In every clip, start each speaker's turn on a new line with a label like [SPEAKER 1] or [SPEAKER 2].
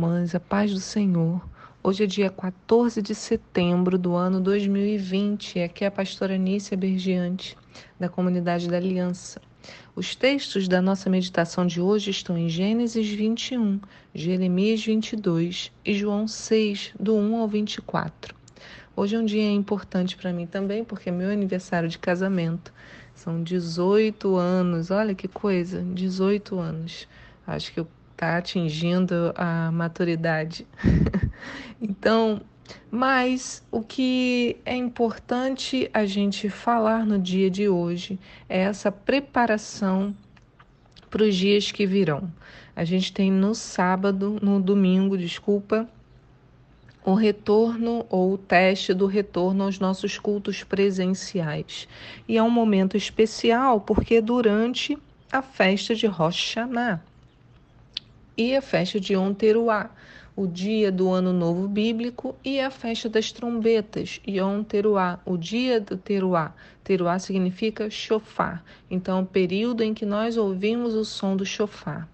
[SPEAKER 1] Irmãs, a paz do Senhor. Hoje é dia 14 de setembro do ano 2020. Aqui é a pastora Nícia Bergiante, da comunidade da Aliança. Os textos da nossa meditação de hoje estão em Gênesis 21, Jeremias 22 e João 6, do 1 ao 24. Hoje é um dia importante para mim também, porque é meu aniversário de casamento. São 18 anos, olha que coisa, 18 anos. Acho que eu está atingindo a maturidade. então, mas o que é importante a gente falar no dia de hoje é essa preparação para os dias que virão. A gente tem no sábado, no domingo, desculpa, o retorno ou o teste do retorno aos nossos cultos presenciais. E é um momento especial porque durante a festa de Rosh Hashanah, e a festa de Yom Teruah, o dia do Ano Novo Bíblico, e a festa das trombetas, Yom Teruah, o dia do Teruah. Teruah significa chofar, então o período em que nós ouvimos o som do chofar.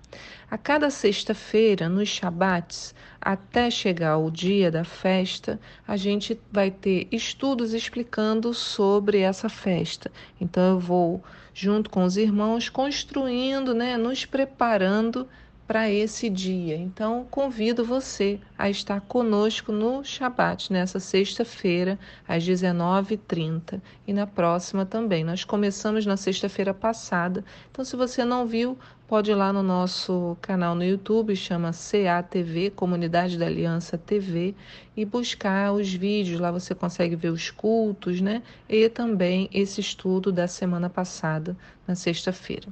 [SPEAKER 1] A cada sexta-feira, nos Shabbats, até chegar o dia da festa, a gente vai ter estudos explicando sobre essa festa. Então eu vou, junto com os irmãos, construindo, né, nos preparando para esse dia. Então, convido você a estar conosco no Shabat, nessa sexta-feira, às 19h30. E na próxima também. Nós começamos na sexta-feira passada. Então, se você não viu, pode ir lá no nosso canal no YouTube, chama CATV, Comunidade da Aliança TV, e buscar os vídeos. Lá você consegue ver os cultos, né? E também esse estudo da semana passada, na sexta-feira.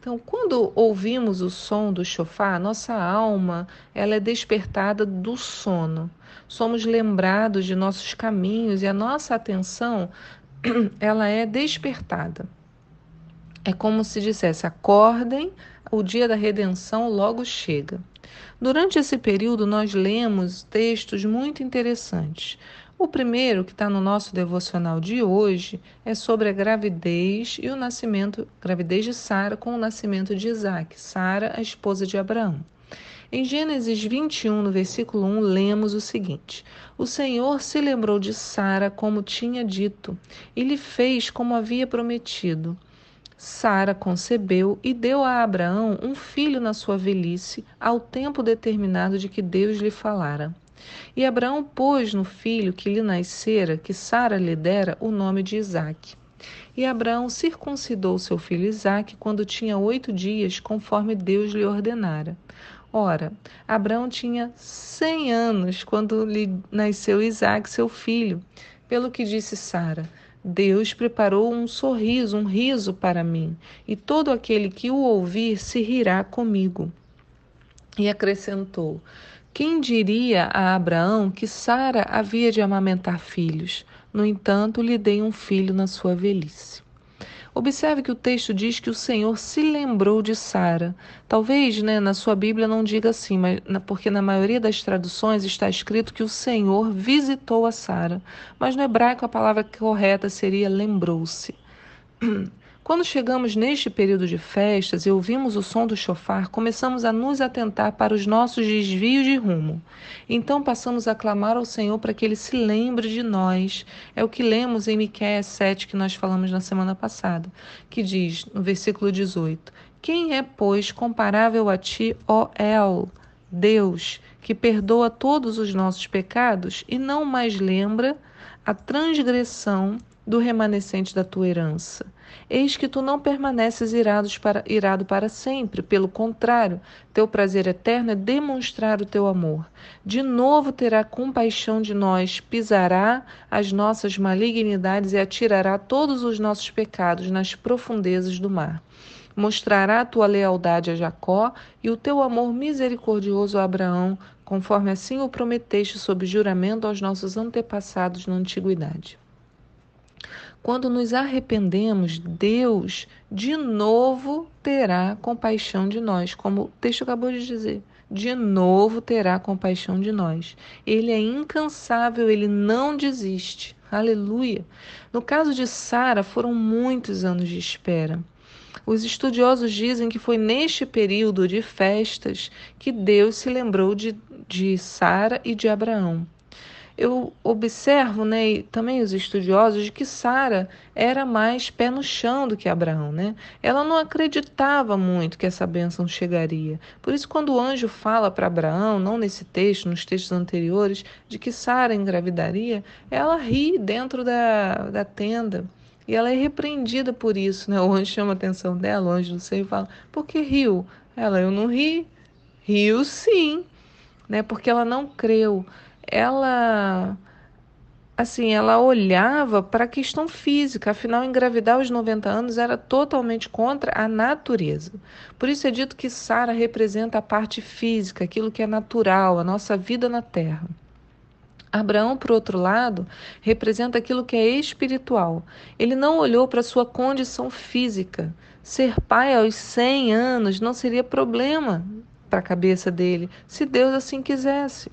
[SPEAKER 1] Então, quando ouvimos o som do chofar, nossa alma ela é despertada do sono. Somos lembrados de nossos caminhos e a nossa atenção ela é despertada. É como se dissesse: acordem, o dia da redenção logo chega. Durante esse período, nós lemos textos muito interessantes. O primeiro, que está no nosso devocional de hoje, é sobre a gravidez e o nascimento, gravidez de Sara com o nascimento de Isaac, Sara, a esposa de Abraão. Em Gênesis 21, no versículo 1, lemos o seguinte: O Senhor se lembrou de Sara como tinha dito, e lhe fez como havia prometido. Sara concebeu e deu a Abraão um filho na sua velhice, ao tempo determinado de que Deus lhe falara. E Abraão pôs no filho que lhe nascera, que Sara lhe dera, o nome de Isaque. E Abraão circuncidou seu filho Isaque quando tinha oito dias, conforme Deus lhe ordenara. Ora, Abraão tinha cem anos quando lhe nasceu Isaque, seu filho. Pelo que disse Sara, Deus preparou um sorriso, um riso para mim, e todo aquele que o ouvir se rirá comigo. E acrescentou: quem diria a Abraão que Sara havia de amamentar filhos? No entanto, lhe dei um filho na sua velhice. Observe que o texto diz que o Senhor se lembrou de Sara. Talvez né, na sua Bíblia não diga assim, mas, porque na maioria das traduções está escrito que o Senhor visitou a Sara. Mas no hebraico a palavra correta seria lembrou-se. Quando chegamos neste período de festas e ouvimos o som do chofar, começamos a nos atentar para os nossos desvios de rumo. Então passamos a clamar ao Senhor para que ele se lembre de nós. É o que lemos em Miqueias 7 que nós falamos na semana passada, que diz no versículo 18: Quem é, pois, comparável a ti, ó El, Deus, que perdoa todos os nossos pecados e não mais lembra a transgressão do remanescente da tua herança. Eis que tu não permaneces irados para, irado para sempre, pelo contrário, teu prazer eterno é demonstrar o teu amor. De novo terá compaixão de nós, pisará as nossas malignidades e atirará todos os nossos pecados nas profundezas do mar. Mostrará a tua lealdade a Jacó e o teu amor misericordioso a Abraão, conforme assim o prometeste sob juramento aos nossos antepassados na antiguidade. Quando nos arrependemos, Deus de novo terá compaixão de nós, como o texto acabou de dizer. De novo terá compaixão de nós. Ele é incansável, ele não desiste. Aleluia. No caso de Sara, foram muitos anos de espera. Os estudiosos dizem que foi neste período de festas que Deus se lembrou de, de Sara e de Abraão. Eu observo, né, e também os estudiosos, de que Sara era mais pé no chão do que Abraão, né? Ela não acreditava muito que essa bênção chegaria. Por isso, quando o anjo fala para Abraão, não nesse texto, nos textos anteriores, de que Sara engravidaria, ela ri dentro da, da tenda. E ela é repreendida por isso, né? O anjo chama a atenção dela, o anjo do e fala: Por que riu? Ela, eu não ri. Riu sim, né? Porque ela não creu. Ela assim, ela olhava para a questão física, afinal, engravidar aos 90 anos era totalmente contra a natureza. Por isso é dito que Sara representa a parte física, aquilo que é natural, a nossa vida na terra. Abraão, por outro lado, representa aquilo que é espiritual. Ele não olhou para sua condição física. Ser pai aos 100 anos não seria problema para a cabeça dele, se Deus assim quisesse.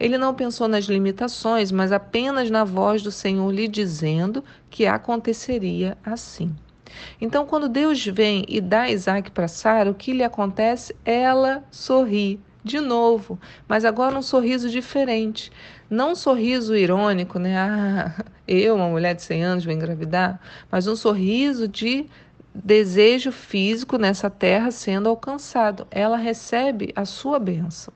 [SPEAKER 1] Ele não pensou nas limitações, mas apenas na voz do Senhor lhe dizendo que aconteceria assim. Então, quando Deus vem e dá Isaac para Sara, o que lhe acontece? Ela sorri de novo, mas agora um sorriso diferente. Não um sorriso irônico, né? Ah, eu, uma mulher de 100 anos, vou engravidar, mas um sorriso de desejo físico nessa terra sendo alcançado. Ela recebe a sua bênção.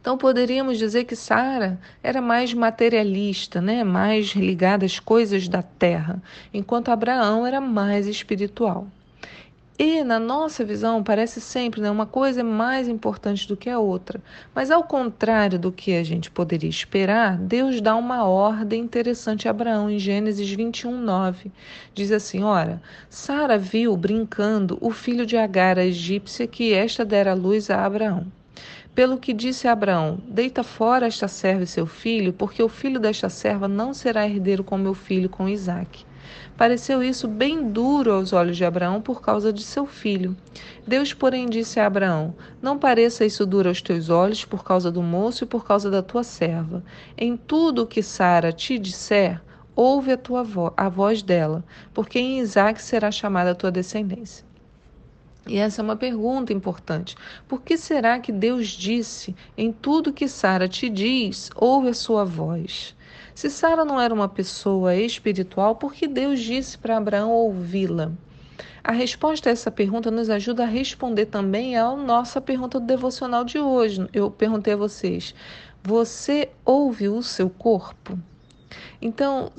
[SPEAKER 1] Então poderíamos dizer que Sara era mais materialista, né? mais ligada às coisas da terra, enquanto Abraão era mais espiritual. E, na nossa visão, parece sempre né, uma coisa é mais importante do que a outra. Mas, ao contrário do que a gente poderia esperar, Deus dá uma ordem interessante a Abraão em Gênesis 21, 9. Diz assim: Ora, Sara viu brincando o filho de Agar, a egípcia, que esta dera luz a Abraão. Pelo que disse Abraão: Deita fora esta serva e seu filho, porque o filho desta serva não será herdeiro com meu filho, com Isaque. Pareceu isso bem duro aos olhos de Abraão por causa de seu filho. Deus, porém, disse a Abraão: Não pareça isso duro aos teus olhos por causa do moço e por causa da tua serva. Em tudo o que Sara te disser, ouve a tua vo a voz dela, porque em Isaque será chamada a tua descendência. E essa é uma pergunta importante. Por que será que Deus disse: Em tudo que Sara te diz, ouve a sua voz? Se Sara não era uma pessoa espiritual, por que Deus disse para Abraão ouvi-la? A resposta a essa pergunta nos ajuda a responder também à nossa pergunta do devocional de hoje. Eu perguntei a vocês: você ouve o seu corpo? Então,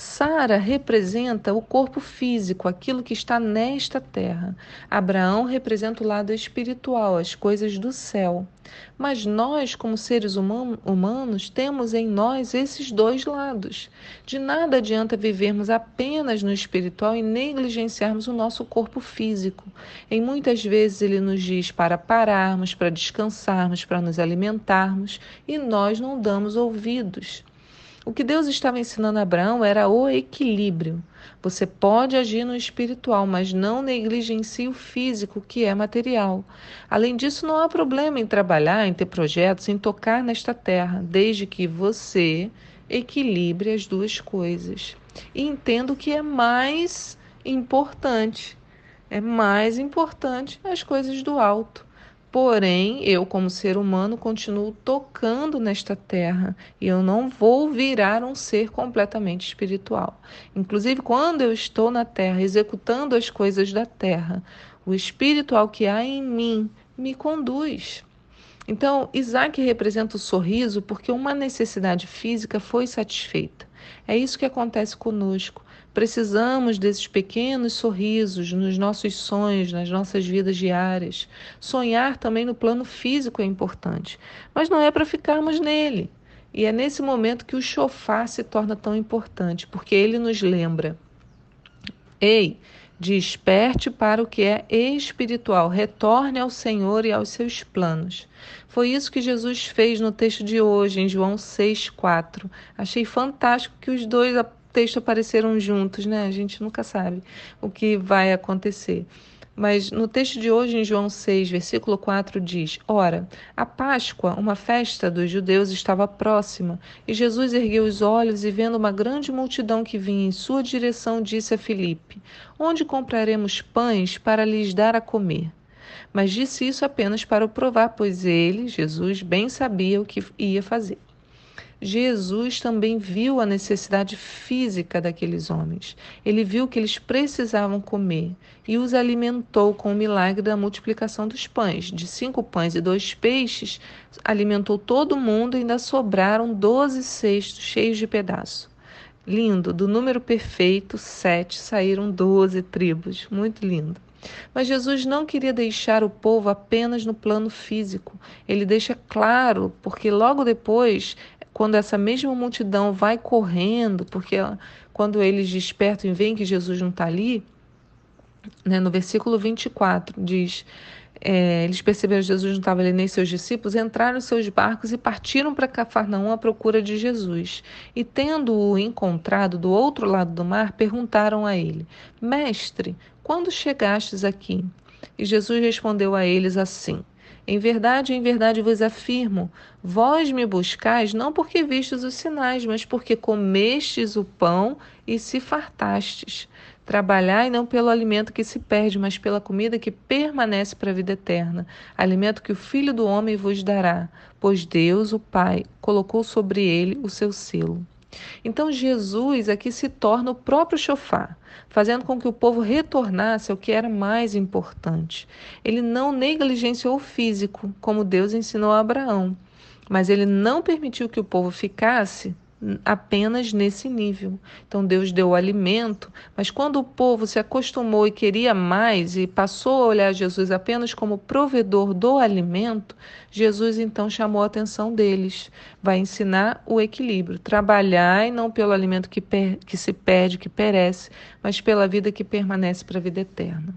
[SPEAKER 1] Sara representa o corpo físico, aquilo que está nesta terra. Abraão representa o lado espiritual, as coisas do céu. Mas nós, como seres humanos, temos em nós esses dois lados. De nada adianta vivermos apenas no espiritual e negligenciarmos o nosso corpo físico. Em muitas vezes ele nos diz para pararmos, para descansarmos, para nos alimentarmos, e nós não damos ouvidos. O que Deus estava ensinando a Abraão era o equilíbrio. Você pode agir no espiritual, mas não negligencie o físico, que é material. Além disso, não há problema em trabalhar, em ter projetos, em tocar nesta terra, desde que você equilibre as duas coisas. E entenda o que é mais importante. É mais importante as coisas do alto. Porém, eu, como ser humano, continuo tocando nesta terra e eu não vou virar um ser completamente espiritual. Inclusive, quando eu estou na terra executando as coisas da terra, o espiritual que há em mim me conduz. Então, Isaac representa o sorriso porque uma necessidade física foi satisfeita. É isso que acontece conosco. Precisamos desses pequenos sorrisos nos nossos sonhos, nas nossas vidas diárias. Sonhar também no plano físico é importante, mas não é para ficarmos nele. E é nesse momento que o chofar se torna tão importante, porque ele nos lembra: Ei, desperte para o que é espiritual, retorne ao Senhor e aos seus planos. Foi isso que Jesus fez no texto de hoje, em João 6,4. Achei fantástico que os dois texto apareceram juntos, né? A gente nunca sabe o que vai acontecer. Mas no texto de hoje, em João 6, versículo 4, diz: Ora, a Páscoa, uma festa dos judeus, estava próxima, e Jesus ergueu os olhos e, vendo uma grande multidão que vinha em sua direção, disse a Filipe: Onde compraremos pães para lhes dar a comer? Mas disse isso apenas para o provar, pois ele, Jesus, bem sabia o que ia fazer. Jesus também viu a necessidade física daqueles homens. Ele viu que eles precisavam comer e os alimentou com o milagre da multiplicação dos pães. De cinco pães e dois peixes, alimentou todo mundo e ainda sobraram doze cestos cheios de pedaços. Lindo, do número perfeito, sete, saíram doze tribos. Muito lindo. Mas Jesus não queria deixar o povo apenas no plano físico. Ele deixa claro, porque logo depois quando essa mesma multidão vai correndo, porque quando eles despertam e veem que Jesus não está ali, né, no versículo 24 diz: é, eles perceberam que Jesus não estava ali nem seus discípulos, entraram em seus barcos e partiram para Cafarnaum à procura de Jesus. E tendo-o encontrado do outro lado do mar, perguntaram a ele: Mestre, quando chegastes aqui? E Jesus respondeu a eles assim: em verdade, em verdade vos afirmo: vós me buscais não porque vistes os sinais, mas porque comestes o pão e se fartastes. Trabalhai não pelo alimento que se perde, mas pela comida que permanece para a vida eterna, alimento que o Filho do Homem vos dará, pois Deus, o Pai, colocou sobre ele o seu selo. Então Jesus aqui se torna o próprio chofar, fazendo com que o povo retornasse ao que era mais importante. Ele não negligenciou o físico, como Deus ensinou a Abraão, mas ele não permitiu que o povo ficasse apenas nesse nível. Então Deus deu o alimento, mas quando o povo se acostumou e queria mais e passou a olhar Jesus apenas como provedor do alimento, Jesus então chamou a atenção deles. Vai ensinar o equilíbrio. Trabalhai não pelo alimento que, que se perde, que perece, mas pela vida que permanece para a vida eterna.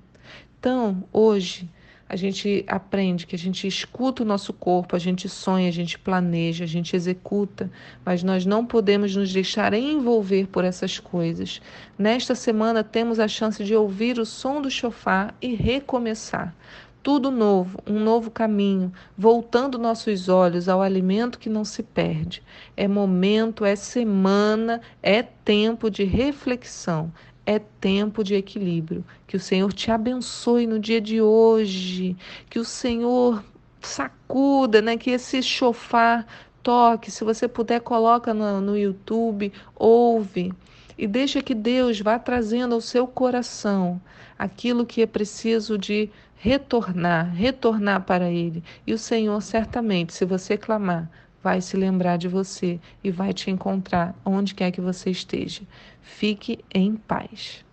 [SPEAKER 1] Então, hoje, a gente aprende, que a gente escuta o nosso corpo, a gente sonha, a gente planeja, a gente executa, mas nós não podemos nos deixar envolver por essas coisas. Nesta semana temos a chance de ouvir o som do chofar e recomeçar. Tudo novo, um novo caminho, voltando nossos olhos ao alimento que não se perde. É momento, é semana, é tempo de reflexão, é tempo de equilíbrio. Que o Senhor te abençoe no dia de hoje. Que o Senhor sacuda, né? Que esse chofar toque. Se você puder, coloca no, no YouTube, ouve. E deixa que Deus vá trazendo ao seu coração aquilo que é preciso de retornar, retornar para Ele. E o Senhor, certamente, se você clamar, vai se lembrar de você e vai te encontrar onde quer que você esteja. Fique em paz.